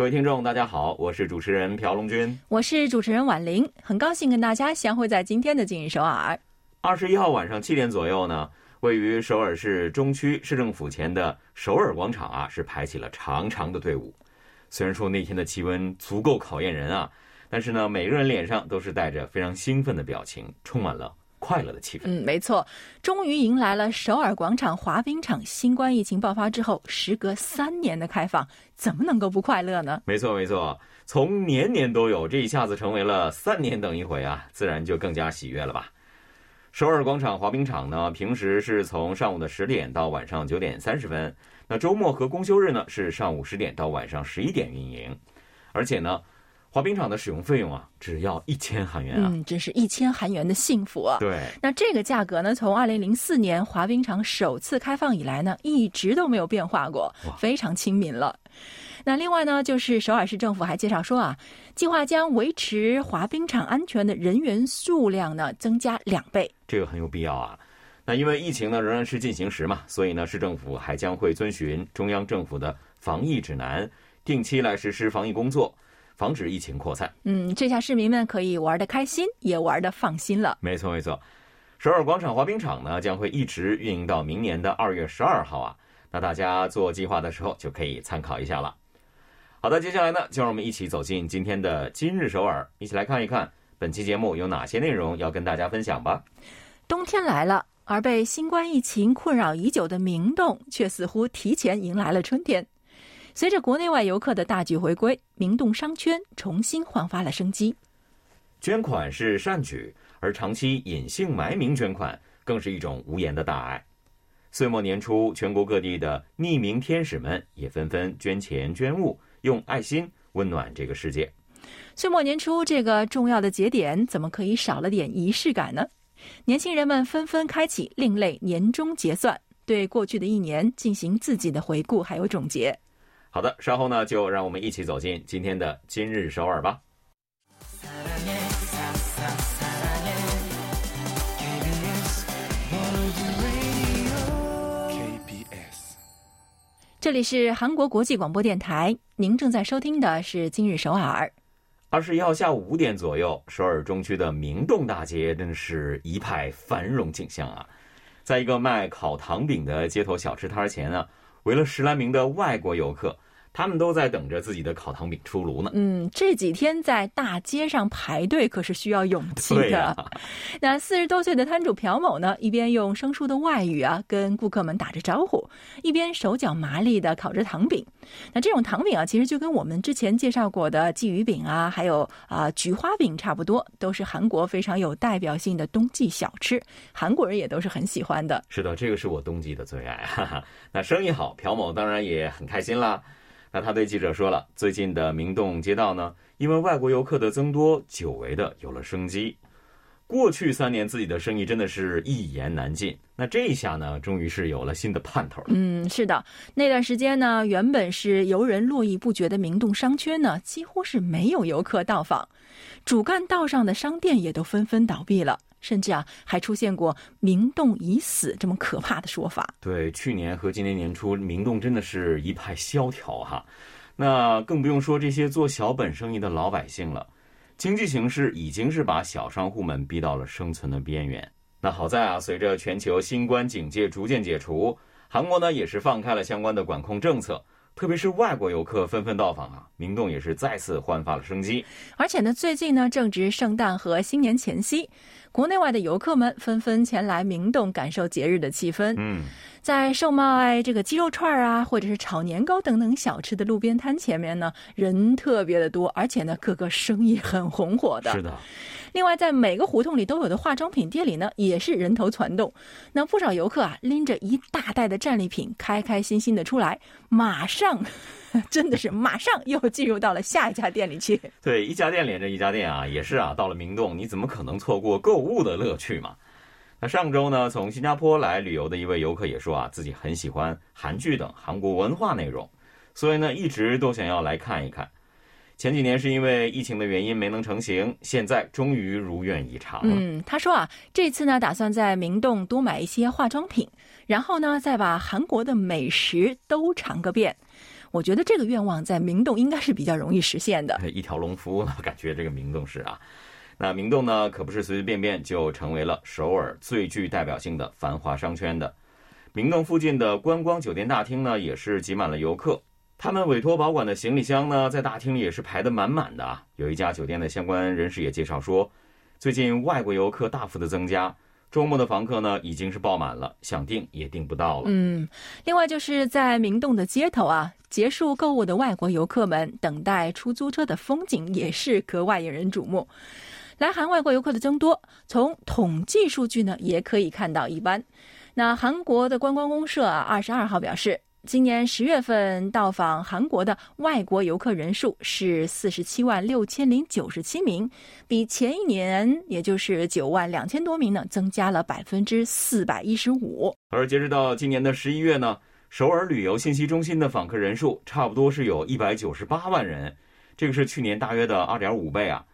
各位听众，大家好，我是主持人朴龙军，我是主持人婉玲，很高兴跟大家相会在今天的今日首尔。二十一号晚上七点左右呢，位于首尔市中区市政府前的首尔广场啊，是排起了长长的队伍。虽然说那天的气温足够考验人啊，但是呢，每个人脸上都是带着非常兴奋的表情，充满了。快乐的气氛。嗯，没错，终于迎来了首尔广场滑冰场新冠疫情爆发之后，时隔三年的开放，怎么能够不快乐呢？没错，没错，从年年都有，这一下子成为了三年等一回啊，自然就更加喜悦了吧。首尔广场滑冰场呢，平时是从上午的十点到晚上九点三十分，那周末和公休日呢是上午十点到晚上十一点运营，而且呢。滑冰场的使用费用啊，只要一千韩元啊！嗯，真是一千韩元的幸福啊！对，那这个价格呢，从二零零四年滑冰场首次开放以来呢，一直都没有变化过，非常亲民了。那另外呢，就是首尔市政府还介绍说啊，计划将维持滑冰场安全的人员数量呢增加两倍，这个很有必要啊。那因为疫情呢仍然是进行时嘛，所以呢，市政府还将会遵循中央政府的防疫指南，定期来实施防疫工作。防止疫情扩散。嗯，这下市民们可以玩的开心，也玩的放心了。没错，没错。首尔广场滑冰场呢，将会一直运营到明年的二月十二号啊。那大家做计划的时候就可以参考一下了。好的，接下来呢，就让我们一起走进今天的今日首尔，一起来看一看本期节目有哪些内容要跟大家分享吧。冬天来了，而被新冠疫情困扰已久的明洞，却似乎提前迎来了春天。随着国内外游客的大举回归，明洞商圈重新焕发了生机。捐款是善举，而长期隐姓埋名捐款更是一种无言的大爱。岁末年初，全国各地的匿名天使们也纷纷捐钱捐物，用爱心温暖这个世界。岁末年初这个重要的节点，怎么可以少了点仪式感呢？年轻人们纷纷开启另类年终结算，对过去的一年进行自己的回顾还有总结。好的，稍后呢，就让我们一起走进今天的今日首尔吧。这里是韩国国际广播电台，您正在收听的是今日首尔。二十一号下午五点左右，首尔中区的明洞大街真是一派繁荣景象啊！在一个卖烤糖饼的街头小吃摊前呢。围了十来名的外国游客，他们都在等着自己的烤糖饼出炉呢。嗯，这几天在大街上排队可是需要勇气的。那四十多岁的摊主朴某呢，一边用生疏的外语啊跟顾客们打着招呼，一边手脚麻利的烤着糖饼。那这种糖饼啊，其实就跟我们之前介绍过的鲫鱼饼啊，还有啊菊花饼差不多，都是韩国非常有代表性的冬季小吃，韩国人也都是很喜欢的。是的，这个是我冬季的最爱。哈哈。那生意好，朴某当然也很开心啦。那他对记者说了，最近的明洞街道呢，因为外国游客的增多，久违的有了生机。过去三年自己的生意真的是一言难尽，那这一下呢，终于是有了新的盼头。嗯，是的，那段时间呢，原本是游人络绎不绝的明洞商圈呢，几乎是没有游客到访，主干道上的商店也都纷纷倒闭了，甚至啊，还出现过“明洞已死”这么可怕的说法。对，去年和今年年初，明洞真的是一派萧条哈，那更不用说这些做小本生意的老百姓了。经济形势已经是把小商户们逼到了生存的边缘。那好在啊，随着全球新冠警戒逐渐解除，韩国呢也是放开了相关的管控政策。特别是外国游客纷纷到访啊，明洞也是再次焕发了生机。而且呢，最近呢正值圣诞和新年前夕，国内外的游客们纷纷前来明洞感受节日的气氛。嗯，在售卖这个鸡肉串啊，或者是炒年糕等等小吃的路边摊前面呢，人特别的多，而且呢，各个生意很红火的。是的，另外，在每个胡同里都有的化妆品店里呢，也是人头攒动。那不少游客啊，拎着一大袋的战利品，开开心心的出来，马上，真的是马上又进入到了下一家店里去。对，一家店连着一家店啊，也是啊，到了明洞，你怎么可能错过购物的乐趣嘛？那上周呢，从新加坡来旅游的一位游客也说啊，自己很喜欢韩剧等韩国文化内容，所以呢，一直都想要来看一看。前几年是因为疫情的原因没能成行，现在终于如愿以偿了。嗯，他说啊，这次呢打算在明洞多买一些化妆品，然后呢再把韩国的美食都尝个遍。我觉得这个愿望在明洞应该是比较容易实现的。一条龙服务呢，感觉这个明洞是啊。那明洞呢，可不是随随便便就成为了首尔最具代表性的繁华商圈的。明洞附近的观光酒店大厅呢，也是挤满了游客。他们委托保管的行李箱呢，在大厅里也是排得满满的啊。有一家酒店的相关人士也介绍说，最近外国游客大幅的增加，周末的房客呢已经是爆满了，想订也订不到了。嗯，另外就是在明洞的街头啊，结束购物的外国游客们等待出租车的风景也是格外引人瞩目。来韩外国游客的增多，从统计数据呢也可以看到一斑。那韩国的观光公社啊，二十二号表示。今年十月份到访韩国的外国游客人数是四十七万六千零九十七名，比前一年，也就是九万两千多名呢，增加了百分之四百一十五。而截止到今年的十一月呢，首尔旅游信息中心的访客人数差不多是有一百九十八万人，这个是去年大约的二点五倍啊。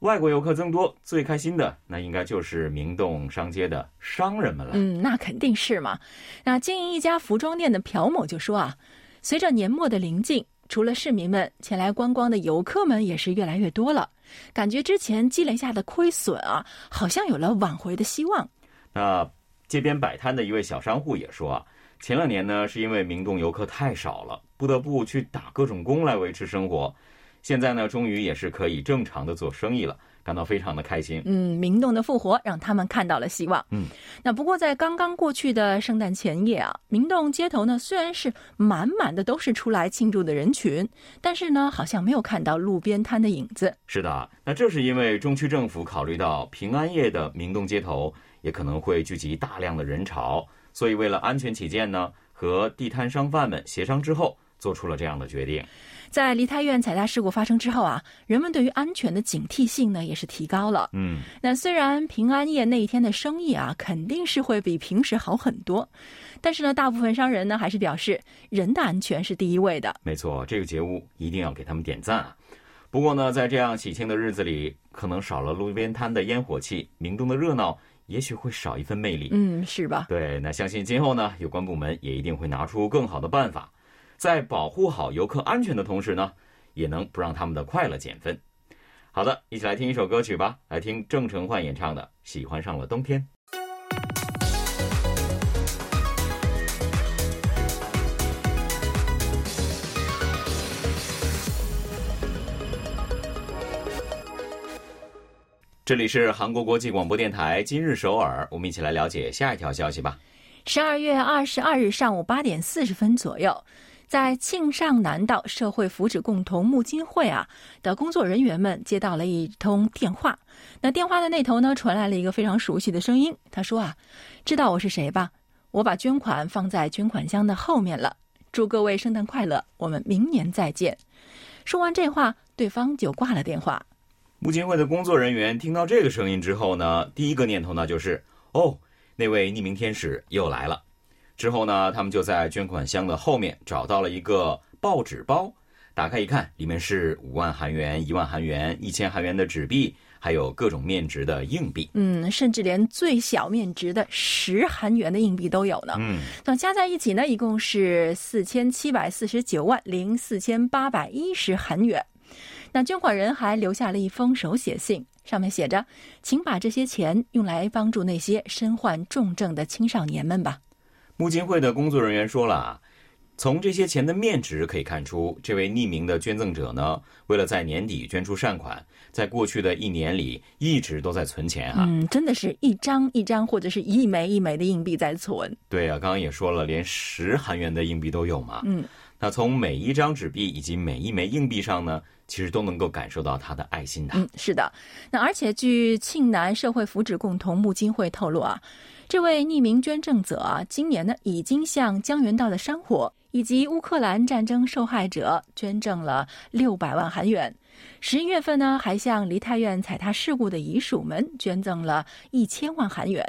外国游客增多，最开心的那应该就是明洞商街的商人们了。嗯，那肯定是嘛。那经营一家服装店的朴某就说啊，随着年末的临近，除了市民们前来观光的游客们也是越来越多了，感觉之前积累下的亏损啊，好像有了挽回的希望。那街边摆摊的一位小商户也说啊，前两年呢是因为明洞游客太少了，不得不去打各种工来维持生活。现在呢，终于也是可以正常的做生意了，感到非常的开心。嗯，明洞的复活让他们看到了希望。嗯，那不过在刚刚过去的圣诞前夜啊，明洞街头呢虽然是满满的都是出来庆祝的人群，但是呢好像没有看到路边摊的影子。是的，那这是因为中区政府考虑到平安夜的明洞街头也可能会聚集大量的人潮，所以为了安全起见呢，和地摊商贩们协商之后，做出了这样的决定。在梨泰院踩踏事故发生之后啊，人们对于安全的警惕性呢也是提高了。嗯，那虽然平安夜那一天的生意啊肯定是会比平时好很多，但是呢，大部分商人呢还是表示人的安全是第一位的。没错，这个节目一定要给他们点赞啊。不过呢，在这样喜庆的日子里，可能少了路边摊的烟火气，明洞的热闹也许会少一份魅力。嗯，是吧？对，那相信今后呢，有关部门也一定会拿出更好的办法。在保护好游客安全的同时呢，也能不让他们的快乐减分。好的，一起来听一首歌曲吧，来听郑成焕演唱的《喜欢上了冬天》。这里是韩国国际广播电台今日首尔，我们一起来了解下一条消息吧。十二月二十二日上午八点四十分左右。在庆尚南道社会福祉共同募金会啊的工作人员们接到了一通电话，那电话的那头呢传来了一个非常熟悉的声音，他说啊，知道我是谁吧？我把捐款放在捐款箱的后面了。祝各位圣诞快乐，我们明年再见。说完这话，对方就挂了电话。募金会的工作人员听到这个声音之后呢，第一个念头呢就是哦，那位匿名天使又来了。之后呢，他们就在捐款箱的后面找到了一个报纸包，打开一看，里面是五万韩元、一万韩元、一千韩元的纸币，还有各种面值的硬币。嗯，甚至连最小面值的十韩元的硬币都有呢。嗯，那加在一起呢，一共是四千七百四十九万零四千八百一十韩元。那捐款人还留下了一封手写信，上面写着：“请把这些钱用来帮助那些身患重症的青少年们吧。”募金会的工作人员说了啊，从这些钱的面值可以看出，这位匿名的捐赠者呢，为了在年底捐出善款，在过去的一年里一直都在存钱啊。嗯，真的是一张一张或者是一枚一枚的硬币在存。对啊，刚刚也说了，连十韩元的硬币都有嘛。嗯，那从每一张纸币以及每一枚硬币上呢，其实都能够感受到他的爱心的。嗯，是的。那而且据庆南社会福祉共同募金会透露啊，这位匿名捐赠者啊，今年呢已经向江原道的山火。以及乌克兰战争受害者捐赠了六百万韩元，十一月份呢，还向梨泰院踩踏事故的遗属们捐赠了一千万韩元，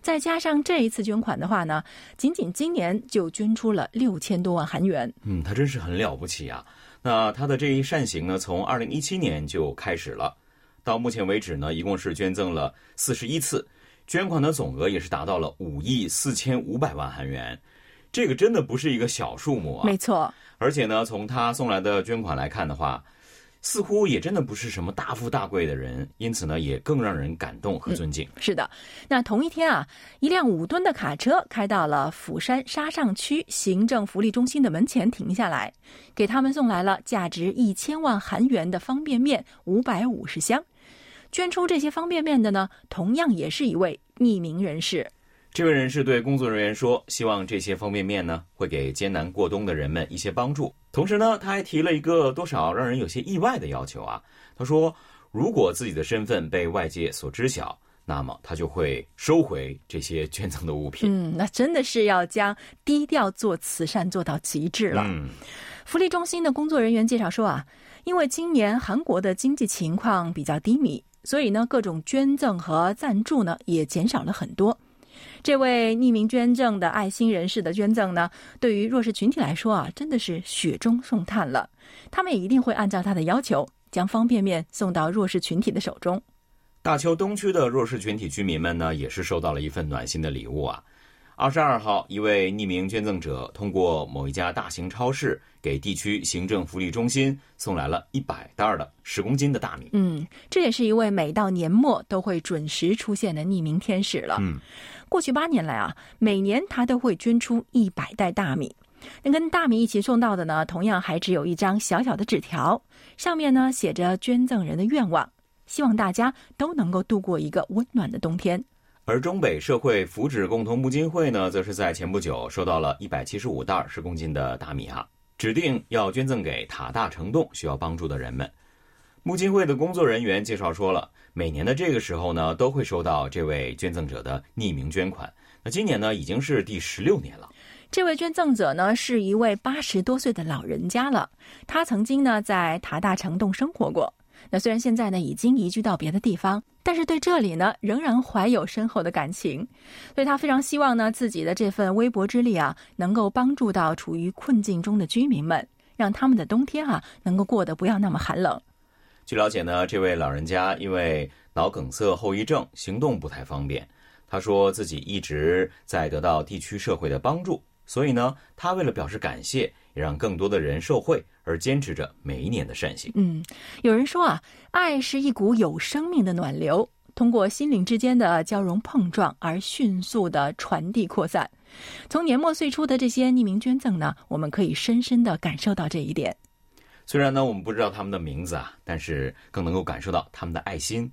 再加上这一次捐款的话呢，仅仅今年就捐出了六千多万韩元。嗯，他真是很了不起啊！那他的这一善行呢，从二零一七年就开始了，到目前为止呢，一共是捐赠了四十一次，捐款的总额也是达到了五亿四千五百万韩元。这个真的不是一个小数目啊！没错，而且呢，从他送来的捐款来看的话，似乎也真的不是什么大富大贵的人，因此呢，也更让人感动和尊敬。是的，那同一天啊，一辆五吨的卡车开到了釜山沙上区行政福利中心的门前停下来，给他们送来了价值一千万韩元的方便面五百五十箱。捐出这些方便面的呢，同样也是一位匿名人士。这位人士对工作人员说：“希望这些方便面呢，会给艰难过冬的人们一些帮助。同时呢，他还提了一个多少让人有些意外的要求啊。他说，如果自己的身份被外界所知晓，那么他就会收回这些捐赠的物品。嗯，那真的是要将低调做慈善做到极致了。嗯，福利中心的工作人员介绍说啊，因为今年韩国的经济情况比较低迷，所以呢，各种捐赠和赞助呢也减少了很多。”这位匿名捐赠的爱心人士的捐赠呢，对于弱势群体来说啊，真的是雪中送炭了。他们也一定会按照他的要求，将方便面送到弱势群体的手中。大邱东区的弱势群体居民们呢，也是收到了一份暖心的礼物啊。二十二号，一位匿名捐赠者通过某一家大型超市，给地区行政福利中心送来了一百袋的十公斤的大米。嗯，这也是一位每到年末都会准时出现的匿名天使了。嗯，过去八年来啊，每年他都会捐出一百袋大米。那跟大米一起送到的呢，同样还只有一张小小的纸条，上面呢写着捐赠人的愿望，希望大家都能够度过一个温暖的冬天。而中北社会福祉共同募金会呢，则是在前不久收到了一百七十五袋十公斤的大米啊，指定要捐赠给塔大城洞需要帮助的人们。募金会的工作人员介绍说了，每年的这个时候呢，都会收到这位捐赠者的匿名捐款。那今年呢，已经是第十六年了。这位捐赠者呢，是一位八十多岁的老人家了，他曾经呢在塔大城洞生活过。那虽然现在呢已经移居到别的地方，但是对这里呢仍然怀有深厚的感情，所以他非常希望呢自己的这份微薄之力啊，能够帮助到处于困境中的居民们，让他们的冬天啊能够过得不要那么寒冷。据了解呢，这位老人家因为脑梗塞后遗症，行动不太方便。他说自己一直在得到地区社会的帮助，所以呢，他为了表示感谢。也让更多的人受惠，而坚持着每一年的善行。嗯，有人说啊，爱是一股有生命的暖流，通过心灵之间的交融碰撞而迅速的传递扩散。从年末岁初的这些匿名捐赠呢，我们可以深深的感受到这一点。虽然呢，我们不知道他们的名字啊，但是更能够感受到他们的爱心。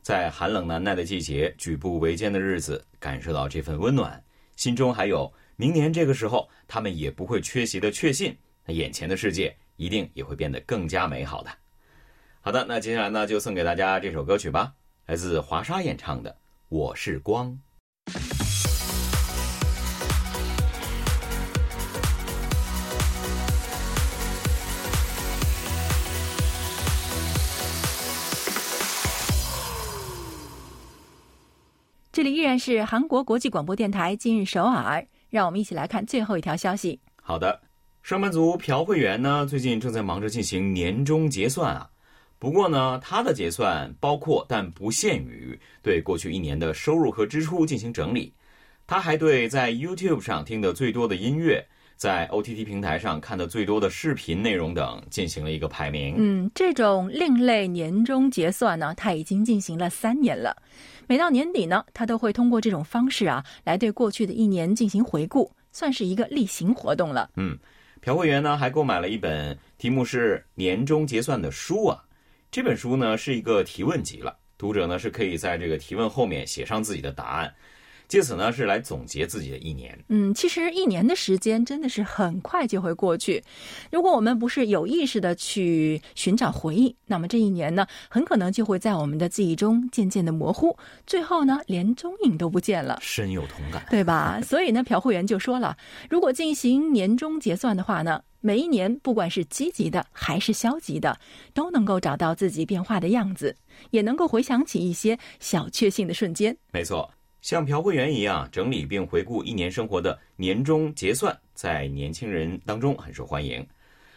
在寒冷难耐的季节，举步维艰的日子，感受到这份温暖，心中还有。明年这个时候，他们也不会缺席的确信，那眼前的世界一定也会变得更加美好的。好的，那接下来呢，就送给大家这首歌曲吧，来自华莎演唱的《我是光》。这里依然是韩国国际广播电台今日首尔。让我们一起来看最后一条消息。好的，上班族朴慧媛呢，最近正在忙着进行年终结算啊。不过呢，他的结算包括但不限于对过去一年的收入和支出进行整理。他还对在 YouTube 上听的最多的音乐，在 OTT 平台上看的最多的视频内容等进行了一个排名。嗯，这种另类年终结算呢，它已经进行了三年了。每到年底呢，它都会通过这种方式啊，来对过去的一年进行回顾，算是一个例行活动了。嗯，朴会员呢还购买了一本题目是“年终结算”的书啊。这本书呢是一个提问集了，读者呢是可以在这个提问后面写上自己的答案。借此呢，是来总结自己的一年。嗯，其实一年的时间真的是很快就会过去。如果我们不是有意识的去寻找回忆，那么这一年呢，很可能就会在我们的记忆中渐渐的模糊，最后呢，连踪影都不见了。深有同感，对吧？所以呢，朴会员就说了，如果进行年终结算的话呢，每一年不管是积极的还是消极的，都能够找到自己变化的样子，也能够回想起一些小确幸的瞬间。没错。像朴慧媛一样整理并回顾一年生活的年终结算，在年轻人当中很受欢迎。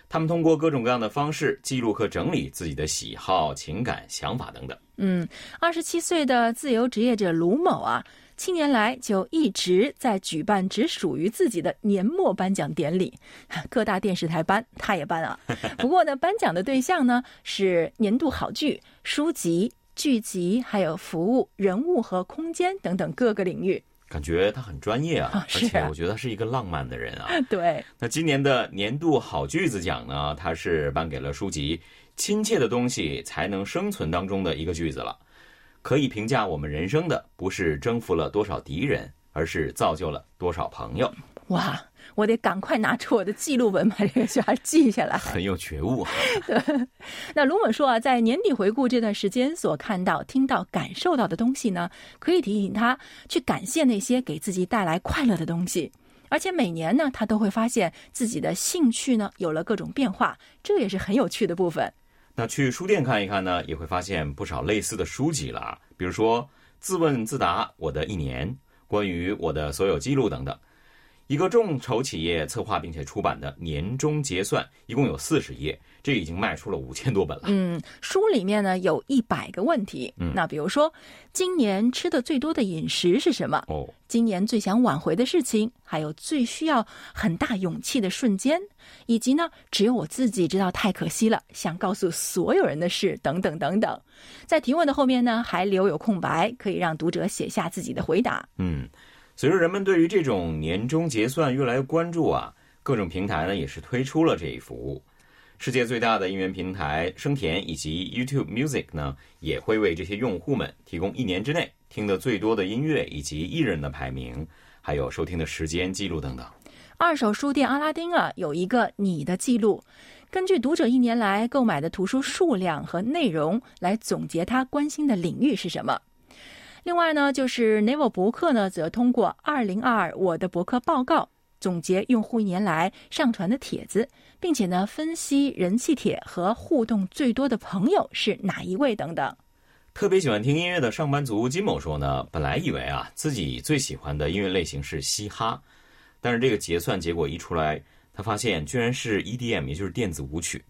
他们通过各种各样的方式记录和整理自己的喜好、情感、想法等等。嗯，二十七岁的自由职业者卢某啊，七年来就一直在举办只属于自己的年末颁奖典礼，各大电视台颁，他也颁啊。不过呢，颁奖的对象呢是年度好剧、书籍。剧集、还有服务、人物和空间等等各个领域，感觉他很专业啊，而且我觉得他是一个浪漫的人啊。对，那今年的年度好句子奖呢，他是颁给了书籍《亲切的东西才能生存》当中的一个句子了。可以评价我们人生的，不是征服了多少敌人，而是造就了多少朋友。哇！我得赶快拿出我的记录本，把这个句儿记下来。很有觉悟。对，那卢猛说啊，在年底回顾这段时间所看到、听到、感受到的东西呢，可以提醒他去感谢那些给自己带来快乐的东西。而且每年呢，他都会发现自己的兴趣呢有了各种变化，这也是很有趣的部分。那去书店看一看呢，也会发现不少类似的书籍了，比如说《自问自答：我的一年》，关于我的所有记录等等。一个众筹企业策划并且出版的年终结算，一共有四十页，这已经卖出了五千多本了。嗯，书里面呢有一百个问题。嗯，那比如说，今年吃的最多的饮食是什么？哦，今年最想挽回的事情，还有最需要很大勇气的瞬间，以及呢，只有我自己知道太可惜了，想告诉所有人的事，等等等等。在提问的后面呢，还留有空白，可以让读者写下自己的回答。嗯。随着人们对于这种年终结算越来越关注啊，各种平台呢也是推出了这一服务。世界最大的音源平台生田以及 YouTube Music 呢，也会为这些用户们提供一年之内听得最多的音乐以及艺人的排名，还有收听的时间记录等等。二手书店阿拉丁啊，有一个你的记录，根据读者一年来购买的图书数量和内容来总结他关心的领域是什么。另外呢，就是 Naver 博客呢，则通过二零二二我的博客报告总结用户一年来上传的帖子，并且呢分析人气帖和互动最多的朋友是哪一位等等。特别喜欢听音乐的上班族金某说呢，本来以为啊自己最喜欢的音乐类型是嘻哈，但是这个结算结果一出来，他发现居然是 EDM，也就是电子舞曲。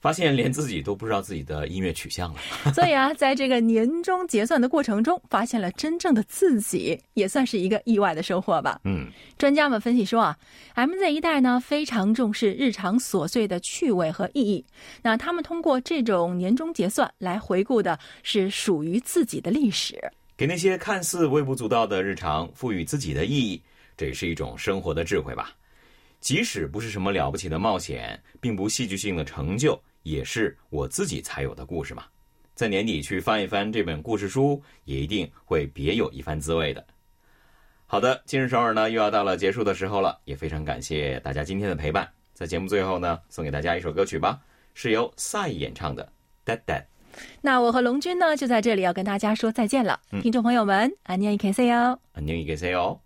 发现连自己都不知道自己的音乐取向了，所以啊，在这个年终结算的过程中，发现了真正的自己，也算是一个意外的收获吧。嗯，专家们分析说啊，MZ 一代呢非常重视日常琐碎的趣味和意义，那他们通过这种年终结算来回顾的是属于自己的历史，给那些看似微不足道的日常赋予自己的意义，这也是一种生活的智慧吧。即使不是什么了不起的冒险，并不戏剧性的成就。也是我自己才有的故事嘛，在年底去翻一翻这本故事书，也一定会别有一番滋味的。好的，今日首尔呢又要到了结束的时候了，也非常感谢大家今天的陪伴。在节目最后呢，送给大家一首歌曲吧，是由赛演唱的《Dead Dead》。那我和龙君呢就在这里要跟大家说再见了，听众朋友们，安妮 K C 哦，安妮 K C 哦。